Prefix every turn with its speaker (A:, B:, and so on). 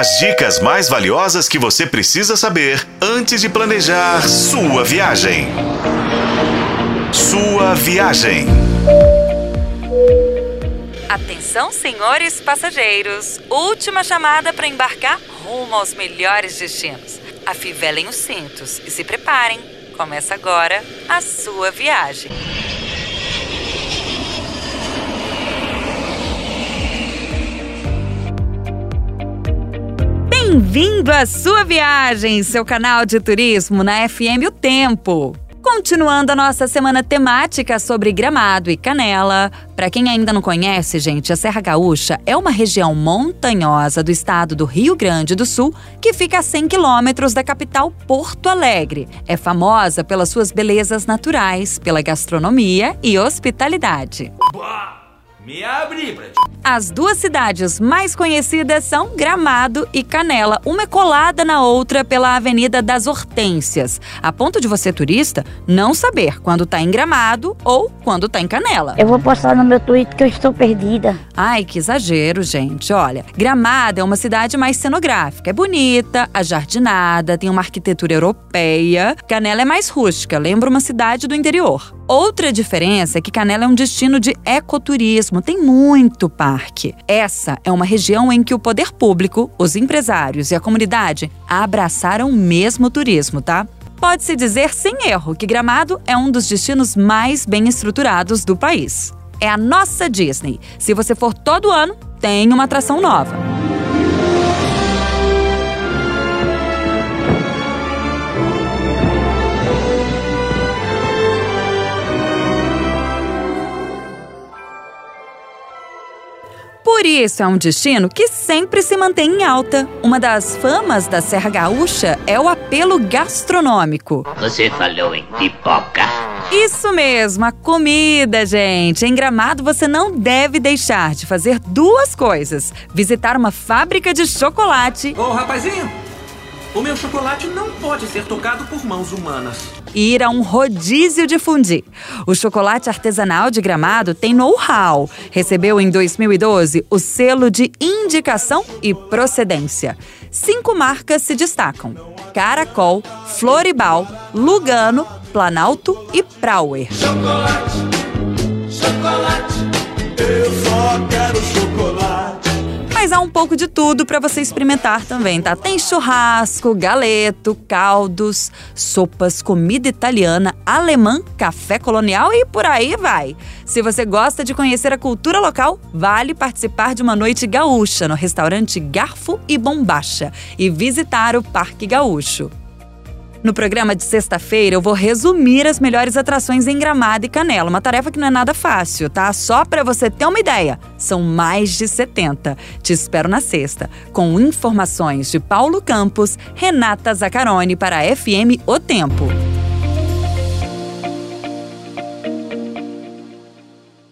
A: As dicas mais valiosas que você precisa saber antes de planejar sua viagem. Sua viagem.
B: Atenção, senhores passageiros. Última chamada para embarcar rumo aos melhores destinos. Afivelem os cintos e se preparem. Começa agora a sua viagem. Bem-vindo à sua viagem, seu canal de turismo na FM O Tempo. Continuando a nossa semana temática sobre Gramado e Canela. Para quem ainda não conhece, gente, a Serra Gaúcha é uma região montanhosa do estado do Rio Grande do Sul que fica a 100 quilômetros da capital Porto Alegre. É famosa pelas suas belezas naturais, pela gastronomia e hospitalidade. Bah! Me abre, As duas cidades mais conhecidas são Gramado e Canela, uma é colada na outra pela Avenida das Hortênsias, a ponto de você, turista, não saber quando tá em Gramado ou quando tá em Canela.
C: Eu vou postar no meu Twitter que eu estou perdida.
B: Ai, que exagero, gente. Olha, Gramado é uma cidade mais cenográfica, é bonita, ajardinada, tem uma arquitetura europeia. Canela é mais rústica, lembra uma cidade do interior. Outra diferença é que Canela é um destino de ecoturismo, tem muito Essa é uma região em que o poder público, os empresários e a comunidade abraçaram mesmo o turismo, tá? Pode-se dizer sem erro que Gramado é um dos destinos mais bem estruturados do país. É a nossa Disney. Se você for todo ano, tem uma atração nova. Por isso é um destino que sempre se mantém em alta. Uma das famas da Serra Gaúcha é o apelo gastronômico.
D: Você falou em pipoca.
B: Isso mesmo, a comida, gente. Em Gramado você não deve deixar de fazer duas coisas: visitar uma fábrica de chocolate.
E: Ô, rapazinho, o meu chocolate não pode ser tocado por mãos humanas
B: ir a um rodízio de fundi. O chocolate artesanal de Gramado tem know-how. Recebeu em 2012 o selo de indicação e procedência. Cinco marcas se destacam: Caracol, Floribal, Lugano, Planalto e Prauer. Chocolate, chocolate, eu só quero chocolate. Mas há um pouco de tudo para você experimentar também, tá? Tem churrasco, galeto, caldos, sopas, comida italiana, alemã, café colonial e por aí vai. Se você gosta de conhecer a cultura local, vale participar de uma noite gaúcha no restaurante Garfo e Bombacha e visitar o Parque Gaúcho. No programa de sexta-feira, eu vou resumir as melhores atrações em Gramado e Canela, uma tarefa que não é nada fácil, tá? Só para você ter uma ideia, são mais de 70. Te espero na sexta, com informações de Paulo Campos, Renata Zacarone para a FM O Tempo.